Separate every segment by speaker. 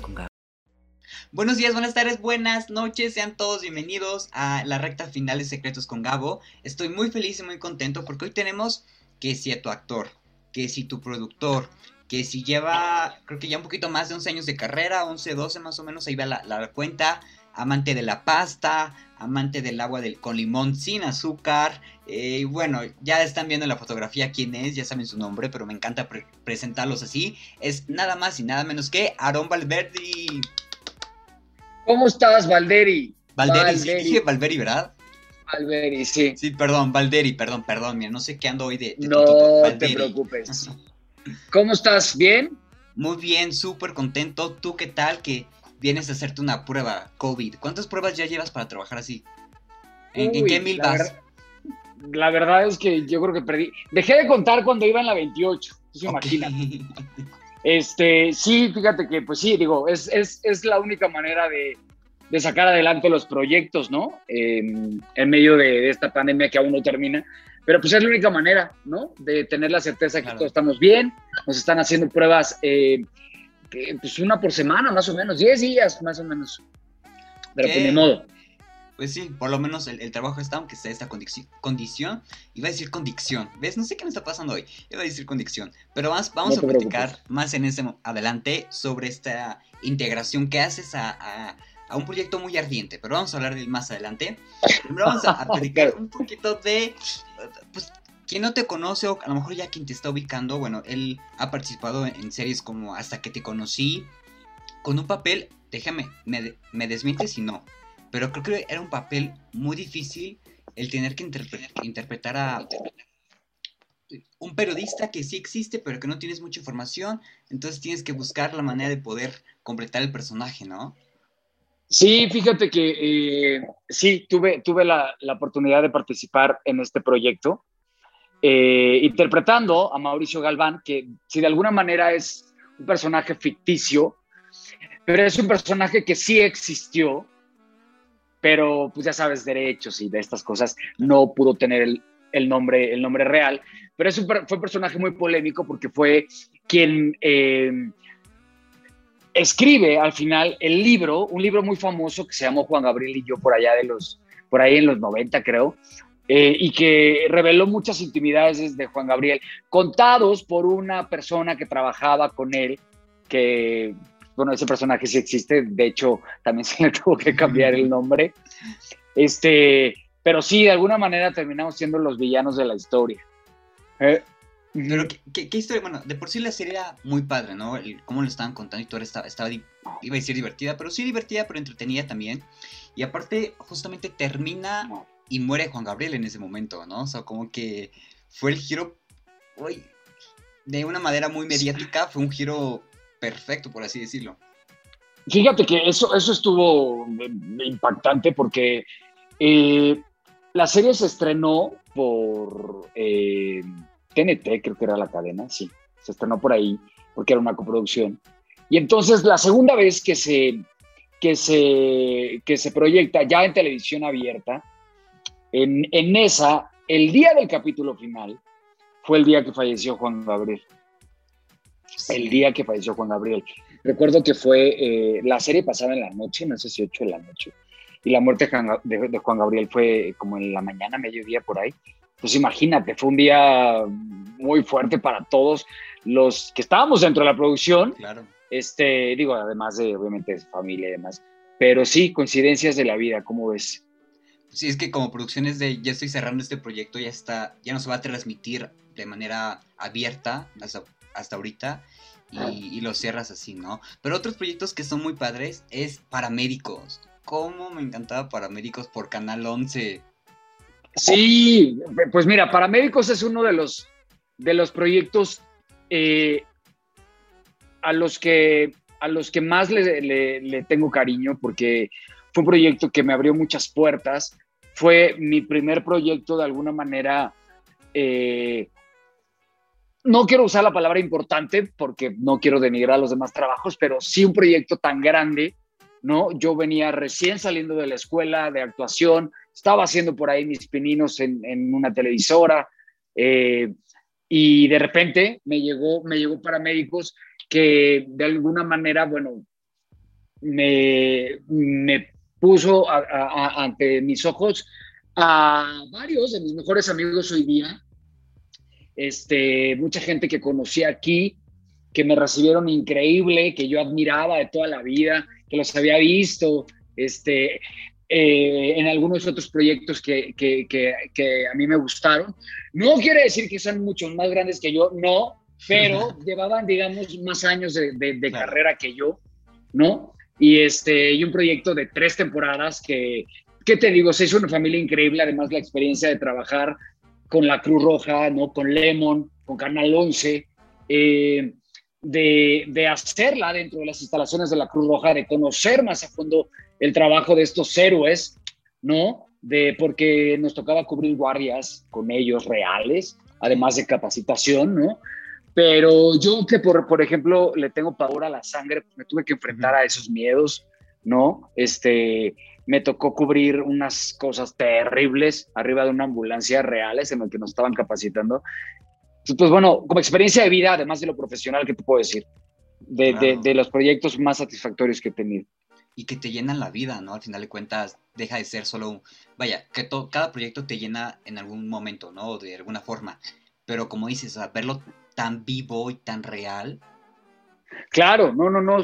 Speaker 1: Con Gabo.
Speaker 2: Buenos días, buenas tardes, buenas noches, sean todos bienvenidos a la recta final de Secretos con Gabo. Estoy muy feliz y muy contento porque hoy tenemos que si a tu actor, que si tu productor, que si lleva, creo que ya un poquito más de 11 años de carrera, 11, 12 más o menos, ahí va la cuenta, amante de la pasta, amante del agua del, con limón sin azúcar. Eh, bueno, ya están viendo en la fotografía quién es, ya saben su nombre, pero me encanta presentarlos así. Es nada más y nada menos que Aaron Valverdi.
Speaker 3: ¿Cómo estás, Valderi?
Speaker 2: Valderi, sí, dije Valveri, ¿verdad?
Speaker 3: Valveri, sí.
Speaker 2: Sí, perdón, Valderi, perdón, perdón, mira, no sé qué ando hoy de...
Speaker 3: no te preocupes. ¿Cómo estás? ¿Bien?
Speaker 2: Muy bien, súper contento. ¿Tú qué tal? Que vienes a hacerte una prueba COVID. ¿Cuántas pruebas ya llevas para trabajar así? ¿En, qué mil vas?
Speaker 3: la verdad es que yo creo que perdí. Dejé de contar cuando iba en la 28, se imagina. Este, sí, fíjate que, pues sí, digo, es, la única manera de, sacar adelante los proyectos, ¿no? en medio de, esta pandemia que aún no termina. Pero pues es la única manera, ¿no? De tener la certeza que todos estamos bien, nos están haciendo pruebas eh, pues una por semana, más o menos, 10 días, más o menos. Pero pues ni modo.
Speaker 2: Pues sí, por lo menos el, trabajo está, aunque sea esta condición, condición, iba a decir condición, ¿ves? No sé qué me está pasando hoy, iba a decir condición, pero vamos, vamos a platicar más en ese adelante sobre esta integración que haces a, un proyecto muy ardiente, pero vamos a hablar de él más adelante. Primero vamos a, platicar un poquito de, pues, quien no te conoce o a lo mejor ya quien te está ubicando, bueno, él ha participado en series como Hasta que te conocí, con un papel, déjame, me, me desmiente si no, pero creo que era un papel muy difícil el tener que interpretar a un periodista que sí existe, pero que no tienes mucha información, entonces tienes que buscar la manera de poder completar el personaje, ¿no?
Speaker 3: Sí, fíjate que eh, sí, tuve, tuve la, la, oportunidad de participar en este proyecto. Eh, interpretando a Mauricio Galván, que si de alguna manera es un personaje ficticio, pero es un personaje que sí existió, pero pues ya sabes, derechos y de estas cosas, no pudo tener el, nombre, el nombre real, pero es un, fue un personaje muy polémico porque fue quien eh, escribe al final el libro, un libro muy famoso que se llamó Juan Gabriel y yo por allá de los, por ahí en los 90 creo, eh, y que reveló muchas intimidades de Juan Gabriel, contados por una persona que trabajaba con él, que, bueno, ese personaje sí existe, de hecho, también se le tuvo que cambiar el nombre. Este, pero sí, de alguna manera terminamos siendo los villanos de la historia.
Speaker 2: Eh, pero, ¿qué, historia? Bueno, de por sí la serie era muy padre, ¿no? El, cómo lo estaban contando y todo estaba, estaba, iba a decir divertida, pero sí divertida, pero entretenida también. Y aparte, justamente termina y muere Juan Gabriel en ese momento, ¿no? O sea, como que fue el giro, uy, de una manera muy mediática, fue un giro perfecto, por así decirlo.
Speaker 3: Fíjate que eso, eso estuvo impactante porque eh, la serie se estrenó por TNT, eh, creo que era la cadena, sí, se estrenó por ahí porque era una coproducción. Y entonces la segunda vez que se, que se, que se proyecta ya en televisión abierta, en, esa, el día del capítulo final fue el día que falleció Juan Gabriel. El día que falleció Juan Gabriel. Recuerdo que fue, eh, la serie pasaba en la noche, no sé si 8 de la noche, y la muerte de, Juan Gabriel fue como en la mañana, mediodía por ahí. Pues imagínate, fue un día muy fuerte para todos los que estábamos dentro de la producción.
Speaker 2: Claro.
Speaker 3: Este, digo, además de obviamente familia y demás. Pero sí, coincidencias de la vida, ¿cómo ves?
Speaker 2: Sí, es que como producciones de ya estoy cerrando este proyecto, ya está, ya no se va a transmitir de manera abierta hasta, ahorita y, lo cierras así, ¿no? Pero otros proyectos que son muy padres es Paramédicos. ¿Cómo me encantaba Paramédicos por Canal 11?
Speaker 3: Sí, pues mira, Paramédicos es uno de los, de los proyectos eh, a, los que, a los que más le, le tengo cariño porque fue un proyecto que me abrió muchas puertas, fue mi primer proyecto de alguna manera. Eh, no quiero usar la palabra importante porque no quiero denigrar los demás trabajos, pero sí un proyecto tan grande, ¿no? Yo venía recién saliendo de la escuela de actuación, estaba haciendo por ahí mis pininos en, una televisora eh, y de repente me llegó, me llegó paramédicos que de alguna manera, bueno, me, me puso ante mis ojos a varios de mis mejores amigos hoy día, este, mucha gente que conocí aquí, que me recibieron increíble, que yo admiraba de toda la vida, que los había visto, este, eh, en algunos otros proyectos que, que, que, a mí me gustaron. No quiere decir que sean muchos más grandes que yo, no, pero llevaban, digamos, más años de, de, carrera que yo, ¿no? Y, este, y un proyecto de tres temporadas que, ¿qué te digo? Se hizo una familia increíble, además la experiencia de trabajar con la Cruz Roja, ¿no? Con Lemon, con Canal 11, eh, de, de, hacerla dentro de las instalaciones de la Cruz Roja, de conocer más a fondo el trabajo de estos héroes, ¿no? De, porque nos tocaba cubrir guardias con ellos reales, además de capacitación, ¿no? Pero yo que, por, por ejemplo, le tengo pavor a la sangre, me tuve que enfrentar a esos miedos, ¿no? Este, me tocó cubrir unas cosas terribles arriba de una ambulancia reales en la que nos estaban capacitando. Pues bueno, como experiencia de vida, además de lo profesional, ¿qué te puedo decir? De, de, de los proyectos más satisfactorios que he tenido
Speaker 2: y que te llenan la vida, ¿no? Al final de cuentas, deja de ser solo un... Vaya, que cada proyecto te llena en algún momento, ¿no? De alguna forma. Pero como dices, verlo tan vivo y tan real.
Speaker 3: Claro, no, no, no.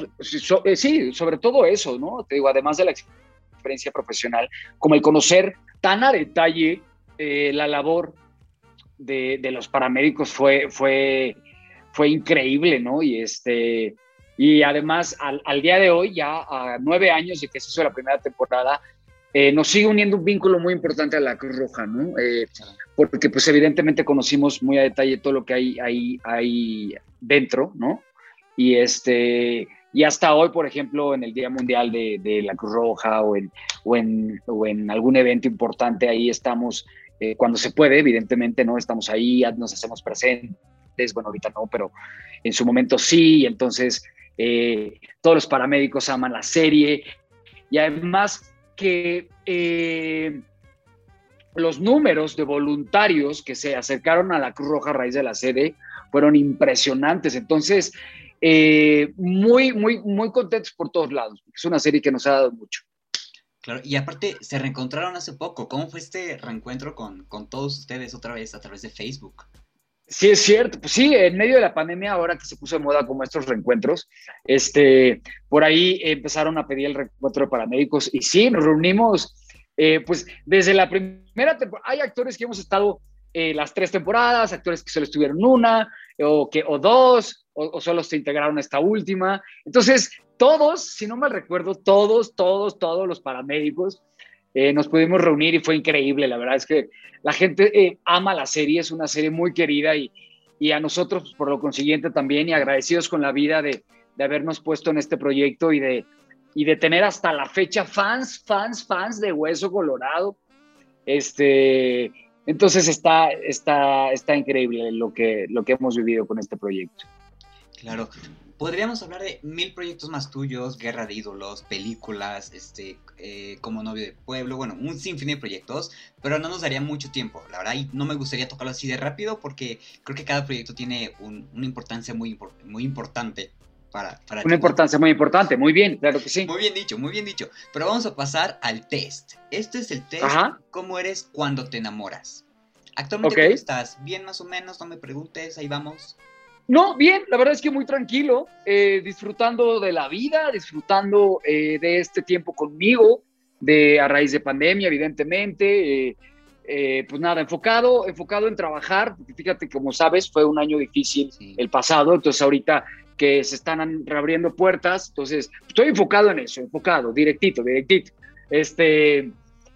Speaker 3: Eh, sí, sobre todo eso, ¿no? Te digo, además de la experiencia profesional, como el conocer tan a detalle eh, la labor de, los paramédicos fue, fue, fue increíble, ¿no? Y este y además, al, día de hoy, ya a nueve años de que se hizo la primera temporada, eh, nos sigue uniendo un vínculo muy importante a la Cruz Roja, ¿no? Eh, porque pues evidentemente conocimos muy a detalle todo lo que hay ahí, hay dentro, ¿no? Y, este, y hasta hoy, por ejemplo, en el Día Mundial de, la Cruz Roja o en, o en, o en algún evento importante, ahí estamos, eh, cuando se puede, evidentemente, ¿no? Estamos ahí, nos hacemos presentes, bueno, ahorita no, pero en su momento sí, entonces eh, todos los paramédicos aman la serie y además que eh, los números de voluntarios que se acercaron a la Cruz Roja a raíz de la sede fueron impresionantes. Entonces, eh, muy, muy, muy contentos por todos lados. Es una serie que nos ha dado mucho.
Speaker 2: Claro, y aparte se reencontraron hace poco. ¿Cómo fue este reencuentro con, con todos ustedes otra vez a través de Facebook?
Speaker 3: Sí, es cierto. Pues sí, en medio de la pandemia, ahora que se puso de moda como estos reencuentros, este, por ahí empezaron a pedir el reencuentro de paramédicos y sí, nos reunimos, eh, pues desde la primera temporada, hay actores que hemos estado eh, las tres temporadas, actores que solo estuvieron una o, que, o dos, o, solo se integraron a esta última. Entonces, todos, si no mal recuerdo, todos, todos, todos los paramédicos eh, nos pudimos reunir y fue increíble. La verdad es que la gente eh, ama la serie, es una serie muy querida y, y a nosotros, pues, por lo consiguiente, también y agradecidos con la vida de, de, habernos puesto en este proyecto y de, y de tener hasta la fecha fans, fans, fans de Hueso Colorado. Este, entonces está, está, está increíble lo que, lo que hemos vivido con este proyecto.
Speaker 2: Claro, podríamos hablar de mil proyectos más tuyos, Guerra de Ídolos, películas, este, eh, como novio de pueblo, bueno, un sinfín de proyectos, pero no nos daría mucho tiempo. La verdad, no me gustaría tocarlo así de rápido porque creo que cada proyecto tiene una importancia muy, muy importante para, para
Speaker 3: Una importancia muy importante, muy bien, claro que sí.
Speaker 2: Muy bien dicho, muy bien dicho. Pero vamos a pasar al test. Este es el test, ¿cómo eres cuando te enamoras? Actualmente, ¿cómo estás? ¿Bien más o menos? No me preguntes, ahí vamos.
Speaker 3: No, bien, la verdad es que muy tranquilo, eh, disfrutando de la vida, disfrutando eh, de este tiempo conmigo, de a raíz de pandemia, evidentemente. Eh, pues nada, enfocado, enfocado en trabajar, porque fíjate, como sabes, fue un año difícil el pasado, entonces ahorita que se están reabriendo puertas, entonces estoy enfocado en eso, enfocado, directito, directito. Este,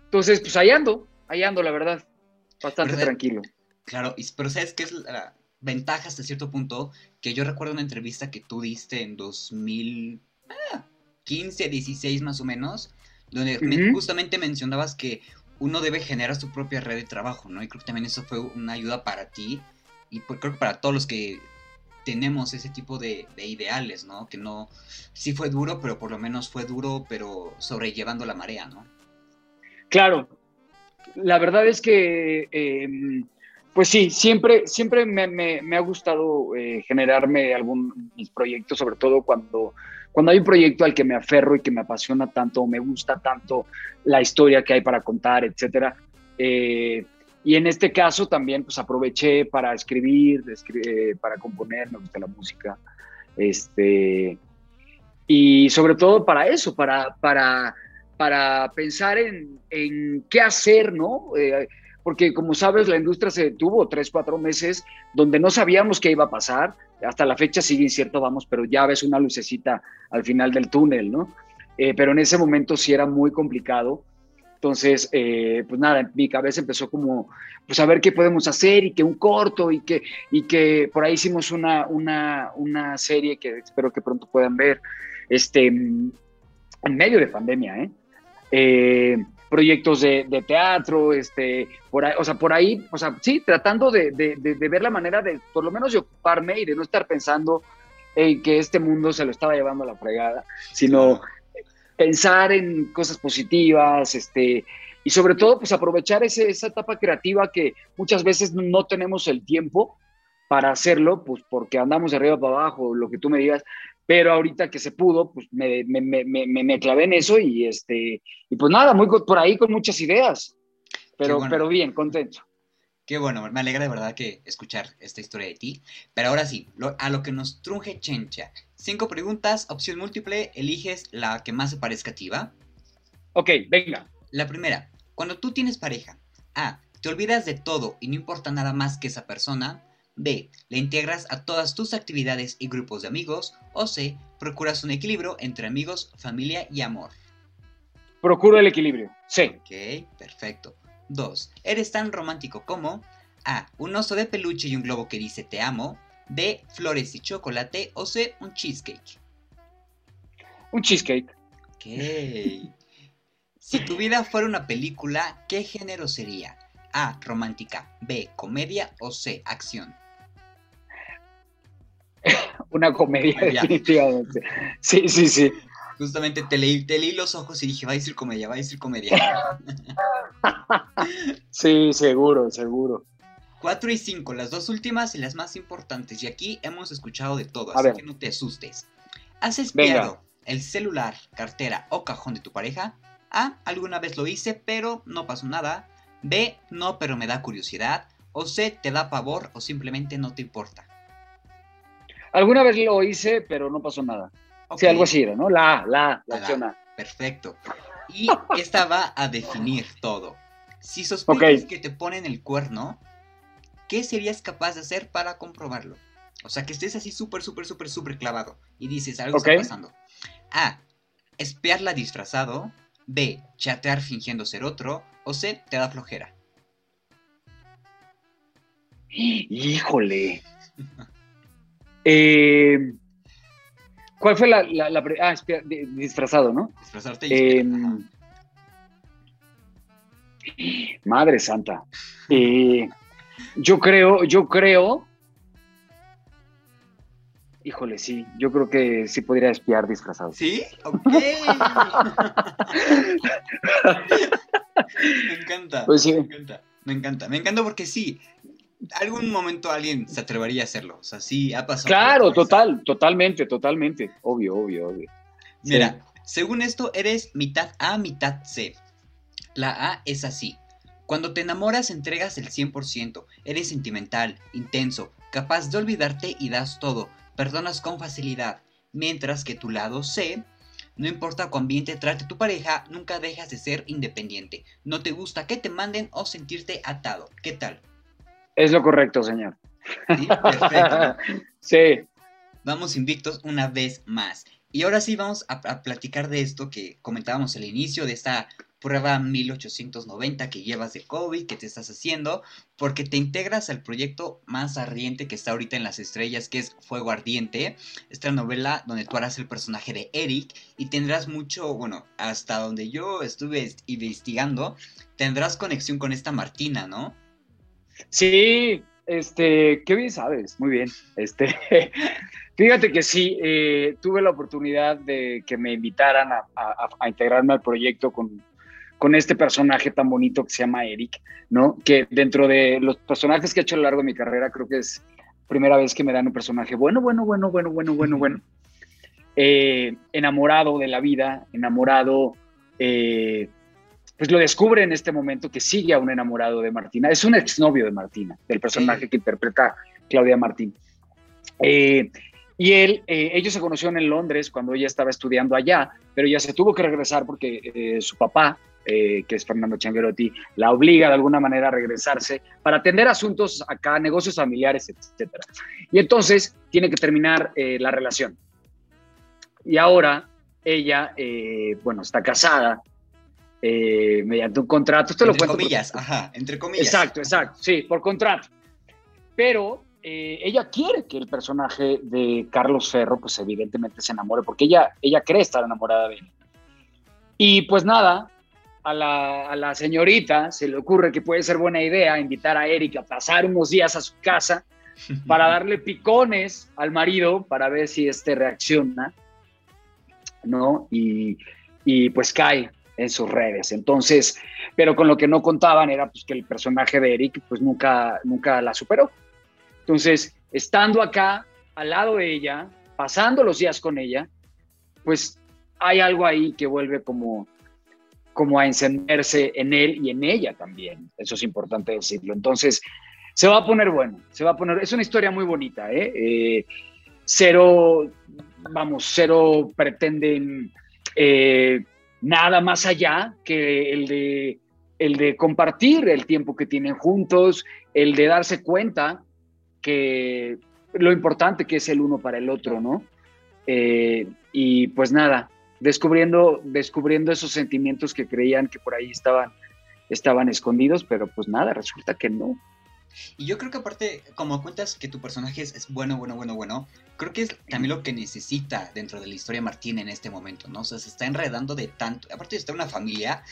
Speaker 3: entonces, pues ahí ando, ahí ando, la verdad, bastante tranquilo.
Speaker 2: Claro, pero ¿sabes qué es la, ventaja hasta cierto punto, que yo recuerdo una entrevista que tú diste en 2015, 16 ah, más o menos, donde justamente mencionabas que uno debe generar su propia red de trabajo, ¿no? Y creo que también eso fue una ayuda para ti y creo que para todos los que tenemos ese tipo de, ideales, ¿no? Que no, sí fue duro, pero por lo menos fue duro, pero sobrellevando la marea, ¿no?
Speaker 3: Claro, la verdad es que em, pues sí, siempre, siempre me, ha gustado eh, generarme algún mis proyectos, sobre todo cuando, cuando hay un proyecto al que me aferro y que me apasiona tanto, me gusta tanto la historia que hay para contar, etcétera. Eh, y en este caso también pues aproveché para escribir, eh, para componer, me gusta la música. Este, y sobre todo para eso, para, para, para pensar en, en qué hacer, ¿no? Porque como sabes, la industria se detuvo tres, cuatro meses donde no sabíamos qué iba a pasar. Hasta la fecha sigue incierto, vamos, pero ya ves una lucecita al final del túnel, ¿no? Eh, pero en ese momento sí era muy complicado entonces, eh, pues nada, mi cabeza empezó como, pues a ver qué podemos hacer y que un corto y que, y que por ahí hicimos una, una, una serie que espero que pronto puedan ver, este, en medio de pandemia, ¿eh? eh proyectos de, teatro, este, por ahí, o sea, por ahí, o sea, sí, tratando de, de, de, ver la manera de, por lo menos, de ocuparme y de no estar pensando en que este mundo se lo estaba llevando a la fregada, sino pensar en cosas positivas, este, y sobre todo, pues aprovechar ese, esa etapa creativa que muchas veces no tenemos el tiempo para hacerlo, pues porque andamos de arriba para abajo, lo que tú me digas, pero ahorita que se pudo, pues me, me, me, me clavé en eso y, este, y pues nada, muy por ahí con muchas ideas, pero, pero bien, contento.
Speaker 2: Qué bueno, me alegra de verdad que escuchar esta historia de ti. Pero ahora sí, a lo que nos trunje Chencha. Cinco preguntas, opción múltiple, eliges la que más se parezca a ti, ¿va?
Speaker 3: Ok, venga.
Speaker 2: La primera, cuando tú tienes pareja, A, te olvidas de todo y no importa nada más que esa persona. B, le integras a todas tus actividades y grupos de amigos. O C, procuras un equilibrio entre amigos, familia y amor.
Speaker 3: Procuro el equilibrio. C.
Speaker 2: Ok, perfecto. 2. Eres tan romántico como A. Un oso de peluche y un globo que dice te amo. B. Flores y chocolate. O C. Un cheesecake.
Speaker 3: Un cheesecake.
Speaker 2: Ok. Si tu vida fuera una película, ¿qué género sería? A. Romántica. B. Comedia. O C. Acción.
Speaker 3: Una comedia, definitivamente. Sí, sí, sí.
Speaker 2: Justamente te leí, te leí los ojos y dije, va a decir comedia, va a decir comedia.
Speaker 3: sí, seguro, seguro.
Speaker 2: 4 y 5, las dos últimas y las más importantes. Y aquí hemos escuchado de todo, así que no te asustes. ¿Has espiado el celular, cartera o cajón de tu pareja? A. Alguna vez lo hice, pero no pasó nada. B. No, pero me da curiosidad. O C. Te da pavor o simplemente no te importa.
Speaker 3: Alguna vez lo hice, pero no pasó nada. Sí, algo así ¿no? La la, la, la
Speaker 2: Perfecto. Y esta va a definir todo. Si sospechas que te ponen el cuerno, ¿qué serías capaz de hacer para comprobarlo? O sea, que estés así súper, súper, súper, súper clavado y dices, algo está pasando. A. Espiarla disfrazado. B. Chatear fingiendo ser otro. O C. Te da flojera.
Speaker 3: Híjole. eh, ¿Cuál fue la, la, ah, disfrazado, ¿no?
Speaker 2: Disfrazarte y em,
Speaker 3: Madre Santa. Eh, yo creo, yo creo. Híjole, sí, yo creo que sí podría espiar disfrazado.
Speaker 2: ¿Sí? Ok. me encanta. Pues sí. Me encanta. Me encanta. Me encanta porque sí, algún momento alguien se atrevería a hacerlo. O sea, sí ha pasado.
Speaker 3: Claro, total, totalmente, totalmente. Obvio, obvio, obvio.
Speaker 2: Mira, según esto, eres mitad A, mitad C. La A es así. Cuando te enamoras, entregas el 100%. Eres sentimental, intenso, capaz de olvidarte y das todo. Perdonas con facilidad. Mientras que tu lado C no importa cuán bien te trate tu pareja, nunca dejas de ser independiente. No te gusta que te manden o sentirte atado. ¿Qué tal?
Speaker 3: Es lo correcto, señor.
Speaker 2: Sí, perfecto.
Speaker 3: sí.
Speaker 2: Vamos invictos una vez más. Y ahora sí vamos a, platicar de esto que comentábamos al inicio, de esta prueba 1890 que llevas de COVID, que te estás haciendo, porque te integras al proyecto más ardiente que está ahorita en las estrellas, que es Fuego Ardiente, esta novela donde tú harás el personaje de Eric y tendrás mucho, bueno, hasta donde yo estuve investigando, tendrás conexión con esta Martina, ¿no?
Speaker 3: Sí, este, qué bien sabes, muy bien. Este, fíjate que sí, eh, tuve la oportunidad de que me invitaran a, integrarme al proyecto con, con, este personaje tan bonito que se llama Eric, ¿no? Que dentro de los personajes que he hecho a lo largo de mi carrera, creo que es primera vez que me dan un personaje bueno, bueno, bueno, bueno, bueno, bueno, bueno. eh, enamorado de la vida, enamorado, eh, pues lo descubre en este momento que sigue aún enamorado de Martina. Es un exnovio de Martina, del personaje que interpreta Claudia Martín. Eh, y él, ellos se conocieron en Londres cuando ella estaba estudiando allá, pero ya se tuvo que regresar porque su papá, que es Fernando Changuerotti, la obliga de alguna manera a regresarse para atender asuntos acá, negocios familiares, etc. Y entonces tiene que terminar la relación y ahora ella, eh, bueno, está casada eh, mediante un contrato.
Speaker 2: Esto entre comillas, ajá, entre comillas.
Speaker 3: Exacto, exacto, sí, por contrato. Pero eh, ella quiere que el personaje de Carlos Ferro, pues evidentemente se enamore, porque ella, ella cree estar enamorada de él. Y pues nada, a la, a la, señorita se le ocurre que puede ser buena idea invitar a Eric a pasar unos días a su casa para darle picones al marido para ver si este reacciona. ¿no? Y, pues cae en sus redes. Entonces, pero con lo que no contaban era pues que el personaje de Eric pues nunca, nunca la superó. Entonces, estando acá, al lado de ella, pasando los días con ella, pues hay algo ahí que vuelve como, como a encenderse en él y en ella también. Eso es importante decirlo. Entonces, se va a poner bueno, se va a poner, es una historia muy bonita, ¿eh? eh cero, vamos, cero pretenden eh, nada más allá que el de, el de compartir el tiempo que tienen juntos, el de darse cuenta que lo importante que es el uno para el otro, ¿no? Eh, y pues nada, descubriendo, descubriendo esos sentimientos que creían que por ahí estaban, estaban escondidos, pero pues nada, resulta que no.
Speaker 2: Y yo creo que aparte, como cuentas que tu personaje es, bueno, bueno, bueno, bueno, creo que es también lo que necesita dentro de la historia Martín en este momento, ¿no? O sea, se está enredando de tanto, aparte estar una familia,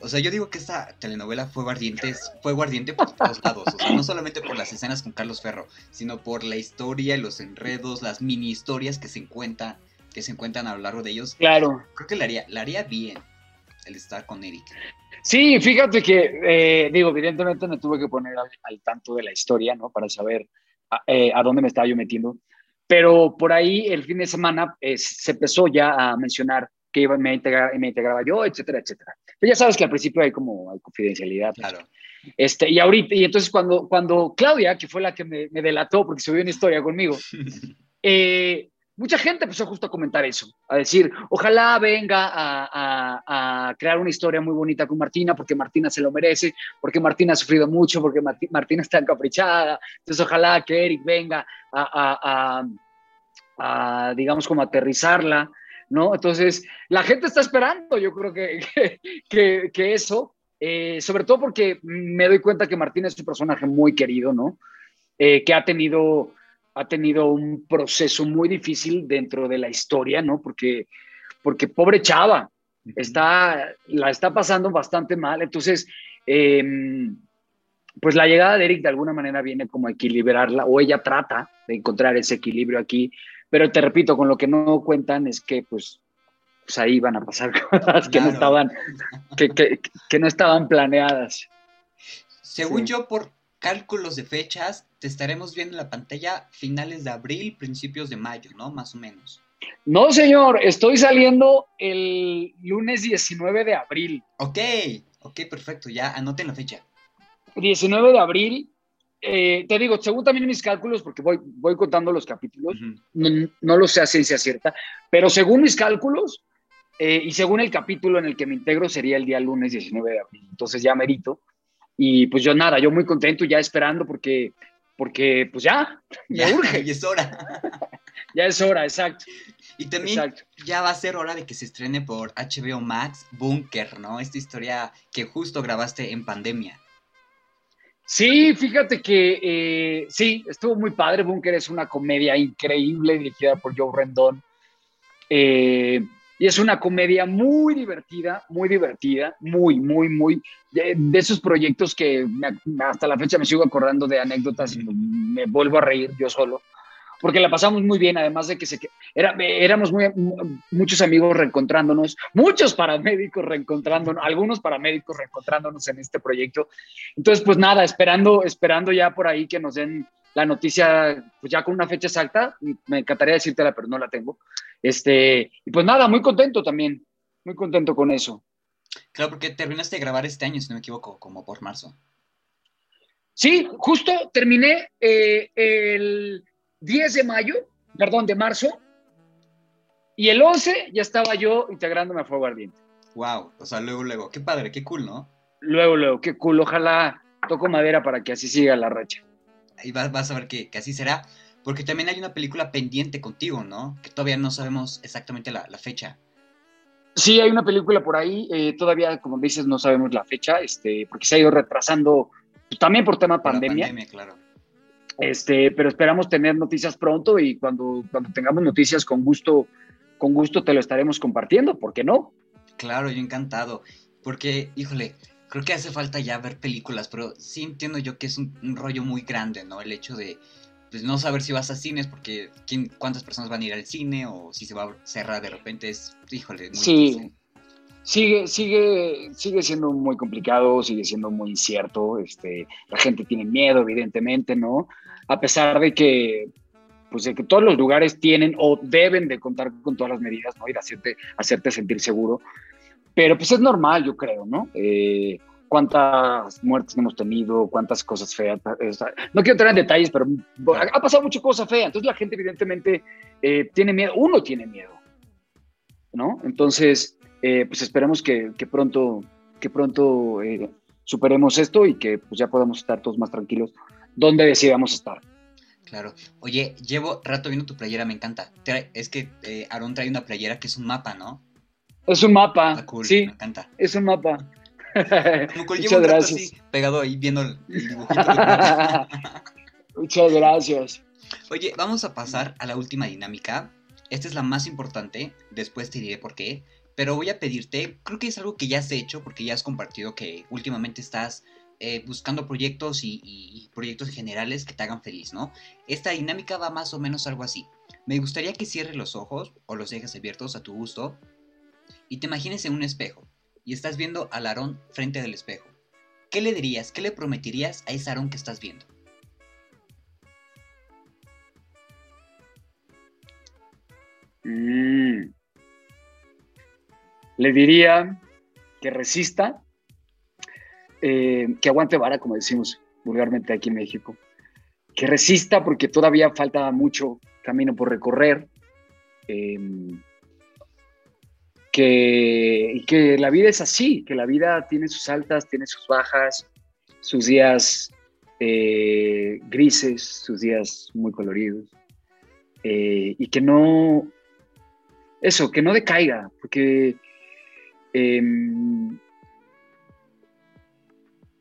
Speaker 2: o sea, yo digo que esta telenovela fue guardiente, fue guardiente por todos lados, o sea, no solamente por las escenas con Carlos Ferro, sino por la historia, los enredos, las mini historias que se encuentran, que se encuentran a lo largo de ellos.
Speaker 3: Claro.
Speaker 2: Creo que le haría, le haría bien el estar con Eric.
Speaker 3: Sí, fíjate que, eh, digo, evidentemente me tuve que poner al, tanto de la historia, ¿no? Para saber eh, a, dónde me estaba yo metiendo. Pero por ahí el fin de semana eh, se empezó ya a mencionar que iba, me, integraba, me integraba yo, etcétera, etcétera. Pero ya sabes que al principio hay como hay confidencialidad.
Speaker 2: Claro.
Speaker 3: Este, y ahorita, y entonces cuando, cuando Claudia, que fue la que me, me delató porque subió una historia conmigo, eh, mucha gente empezó justo a comentar eso, a decir, ojalá venga a, crear una historia muy bonita con Martina, porque Martina se lo merece, porque Martina ha sufrido mucho, porque Martina está encaprichada, entonces ojalá que Eric venga a, digamos, como aterrizarla, ¿no? Entonces, la gente está esperando, yo creo que, que, eso, eh, sobre todo porque me doy cuenta que Martina es un personaje muy querido, ¿no? Eh, que ha tenido ha tenido un proceso muy difícil dentro de la historia, ¿no? Porque, porque pobre chava, está, la está pasando bastante mal. Entonces, em, pues la llegada de Eric de alguna manera viene como a equilibrarla, o ella trata de encontrar ese equilibrio aquí. Pero te repito, con lo que no cuentan es que, pues, pues ahí van a pasar cosas que no estaban, que, que, no estaban planeadas.
Speaker 2: Según yo, por cálculos de fechas, te estaremos viendo en la pantalla finales de abril, principios de mayo, ¿no? Más o menos.
Speaker 3: No, señor, estoy saliendo el lunes 19 de abril.
Speaker 2: Ok, ok, perfecto, ya anoten la fecha.
Speaker 3: 19 de abril, eh, te digo, según también mis cálculos, porque voy, voy contando los capítulos, no, lo sé a ciencia cierta, pero según mis cálculos eh, y según el capítulo en el que me integro sería el día lunes 19 de abril. Entonces ya merito. Y pues yo nada, yo muy contento ya esperando porque, porque pues ya,
Speaker 2: me urge. Y es hora.
Speaker 3: ya es hora, exacto.
Speaker 2: Y también ya va a ser hora de que se estrene por HBO Max Bunker, ¿no? Esta historia que justo grabaste en pandemia.
Speaker 3: Sí, fíjate que eh, sí, estuvo muy padre. Bunker es una comedia increíble dirigida por Joe Rendón. Eh, y es una comedia muy divertida, muy divertida, muy, muy, muy, de, esos proyectos que hasta la fecha me sigo acordando de anécdotas y me vuelvo a reír yo solo, porque la pasamos muy bien, además de que se, era, éramos muy, muchos amigos reencontrándonos, muchos paramédicos reencontrándonos, algunos paramédicos reencontrándonos en este proyecto. Entonces, pues nada, esperando, esperando ya por ahí que nos den la noticia, pues ya con una fecha exacta, me encantaría decírtela, pero no la tengo. Este, y pues nada, muy contento también, muy contento con eso.
Speaker 2: Claro, porque terminaste de grabar este año, si no me equivoco, como por marzo.
Speaker 3: Sí, justo terminé eh, el 10 de mayo, perdón, de marzo, y el 11 ya estaba yo integrándome a Fuego Ardiente.
Speaker 2: Wow, o sea, luego, luego, qué padre, qué cool, ¿no?
Speaker 3: Luego, luego, qué cool, ojalá toco madera para que así siga la racha.
Speaker 2: Y vas, vas a ver que, que, así será, porque también hay una película pendiente contigo, ¿no? Que todavía no sabemos exactamente la, la fecha.
Speaker 3: Sí, hay una película por ahí, eh, todavía, como dices, no sabemos la fecha, este, porque se ha ido retrasando pues, también por tema pandemia. pandemia claro. Este, pero esperamos tener noticias pronto y cuando, cuando tengamos noticias con gusto, con gusto te lo estaremos compartiendo, ¿por qué no?
Speaker 2: Claro, yo encantado, porque, híjole, creo que hace falta ya ver películas, pero sí entiendo yo que es un, un rollo muy grande, ¿no? El hecho de pues, no saber si vas a cines porque quién, cuántas personas van a ir al cine o si se va a cerrar de repente es, híjole, muy
Speaker 3: sí. Sigue, sigue, sigue siendo muy complicado, sigue siendo muy incierto. Este, la gente tiene miedo, evidentemente, ¿no? A pesar de que, pues, de que todos los lugares tienen o deben de contar con todas las medidas, ¿no? Y de hacerte, hacerte sentir seguro. Pero pues es normal, yo creo, ¿no? Eh, cuántas muertes hemos tenido, cuántas cosas feas. No quiero entrar en detalles, pero ha pasado mucha cosa fea. Entonces la gente evidentemente eh, tiene miedo, uno tiene miedo, ¿no? Entonces, eh, pues esperemos que, pronto, que pronto eh, superemos esto y que pues ya podamos estar todos más tranquilos donde decidamos estar.
Speaker 2: Claro. Oye, llevo rato viendo tu playera, me encanta. Es que Aaron trae una playera que es un mapa, ¿no?
Speaker 3: Es un mapa. sí, me encanta. Es un mapa.
Speaker 2: Muchas gracias. pegado ahí viendo el, dibujito.
Speaker 3: Muchas gracias.
Speaker 2: Oye, vamos a pasar a la última dinámica. Esta es la más importante, después te diré por qué. Pero voy a pedirte, creo que es algo que ya has hecho, porque ya has compartido que últimamente estás eh, buscando proyectos y, y, proyectos generales que te hagan feliz, ¿no? Esta dinámica va más o menos algo así. Me gustaría que cierres los ojos o los dejes abiertos a tu gusto y te imagines en un espejo y estás viendo al Aarón frente del espejo. ¿Qué le dirías, qué le prometerías a ese Aarón que estás viendo?
Speaker 3: Mm. Le diría que resista, eh, que aguante vara, como decimos vulgarmente aquí en México, que resista porque todavía falta mucho camino por recorrer. Em, que, que la vida es así, que la vida tiene sus altas, tiene sus bajas, sus días eh, grises, sus días muy coloridos, eh, y que no, eso, que no decaiga, porque em,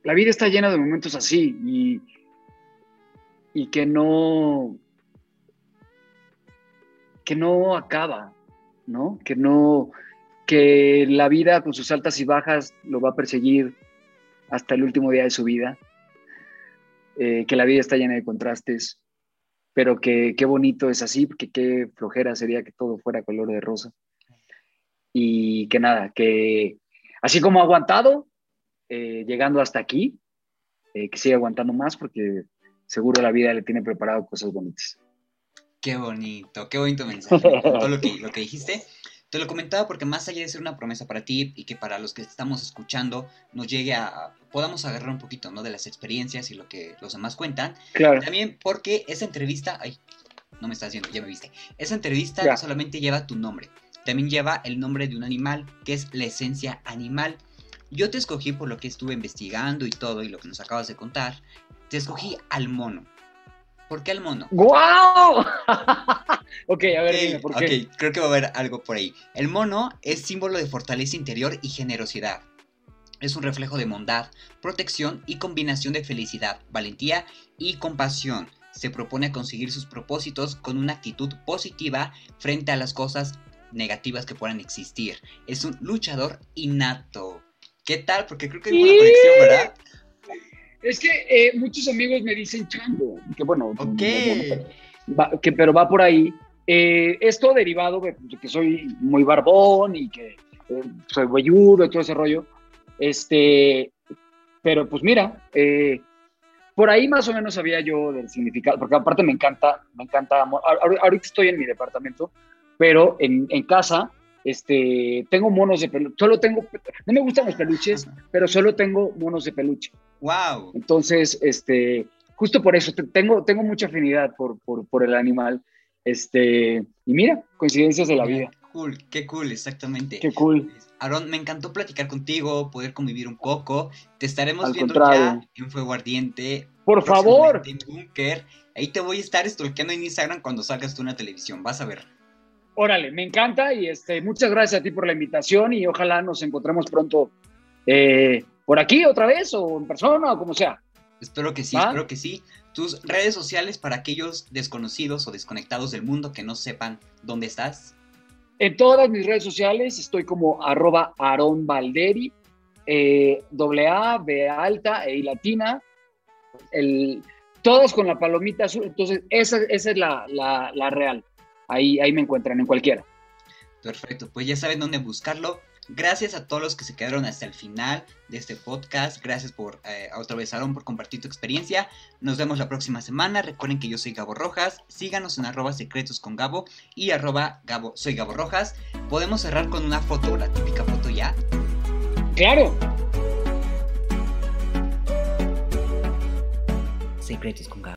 Speaker 3: la vida está llena de momentos así y, y que no, que no acaba, ¿no? Que no, que la vida con sus altas y bajas lo va a perseguir hasta el último día de su vida, eh, que la vida está llena de contrastes, pero que qué bonito es así, porque qué flojera sería que todo fuera color de rosa. Y que nada, que así como ha aguantado, eh, llegando hasta aquí, eh, que siga aguantando más, porque seguro la vida le tiene preparado cosas bonitas.
Speaker 2: Qué bonito, qué bonito mensaje. Todo lo que, lo que dijiste. Te lo comentaba porque más allá de ser una promesa para ti y que para los que estamos escuchando nos llegue a podamos agarrar un poquito, ¿no? De las experiencias y lo que los demás cuentan.
Speaker 3: Claro.
Speaker 2: También porque esa entrevista, ay, no me estás viendo, ya me viste. Esa entrevista no solamente lleva tu nombre, también lleva el nombre de un animal, que es la esencia animal. Yo te escogí por lo que estuve investigando y todo y lo que nos acabas de contar. Te escogí al mono. ¿Por qué el mono?
Speaker 3: ¡Guau! ok, a ver, dime, ¿por qué?
Speaker 2: Ok, creo que va a haber algo por ahí. El mono es símbolo de fortaleza interior y generosidad. Es un reflejo de bondad, protección y combinación de felicidad, valentía y compasión. Se propone conseguir sus propósitos con una actitud positiva frente a las cosas negativas que puedan existir. Es un luchador innato. ¿Qué tal? Porque creo que hay una conexión, ¿verdad?
Speaker 3: Es que eh, muchos amigos me dicen chango, que bueno, que, pero va por ahí. Eh, esto derivado de, que soy muy barbón y que eh, soy huelludo y todo ese rollo. Este, pero pues mira, por ahí más o menos sabía yo del significado, porque aparte me encanta, me encanta, ahorita estoy en mi departamento, pero en, en casa este, tengo monos de peluche, solo tengo, no me gustan los peluches, pero solo tengo monos de peluche.
Speaker 2: Wow.
Speaker 3: Entonces, este, justo por eso, tengo, tengo mucha afinidad por, por, por el animal. Este, y mira, coincidencias de la vida.
Speaker 2: Cool, qué cool, exactamente.
Speaker 3: Qué cool.
Speaker 2: Aaron, me encantó platicar contigo, poder convivir un poco. Te estaremos viendo ya en Fuego Ardiente.
Speaker 3: Por favor.
Speaker 2: En Bunker. Ahí te voy a estar stalkeando en Instagram cuando salgas tú en la televisión. Vas a ver.
Speaker 3: Órale, me encanta y este, muchas gracias a ti por la invitación y ojalá nos encontremos pronto eh, por aquí otra vez o en persona o como sea.
Speaker 2: Espero que sí, espero que sí. Tus redes sociales para aquellos desconocidos o desconectados del mundo que no sepan dónde estás.
Speaker 3: En todas mis redes sociales estoy como arroba Aaron Valderi, eh, doble A, B alta, E latina, el, todos con la palomita azul. Entonces, esa, esa es la, la, la real. Ahí, ahí me encuentran en cualquiera.
Speaker 2: Perfecto, pues ya saben dónde buscarlo. Gracias a todos los que se quedaron hasta el final de este podcast. Gracias por eh, otra vez, Aaron, por compartir tu experiencia. Nos vemos la próxima semana. Recuerden que yo soy Gabo Rojas. Síganos en arroba secretos con Gabo y arroba Gabo, soy Gabo Rojas. Podemos cerrar con una foto, la típica foto ya.
Speaker 3: Claro.
Speaker 2: Secretos con Gabo.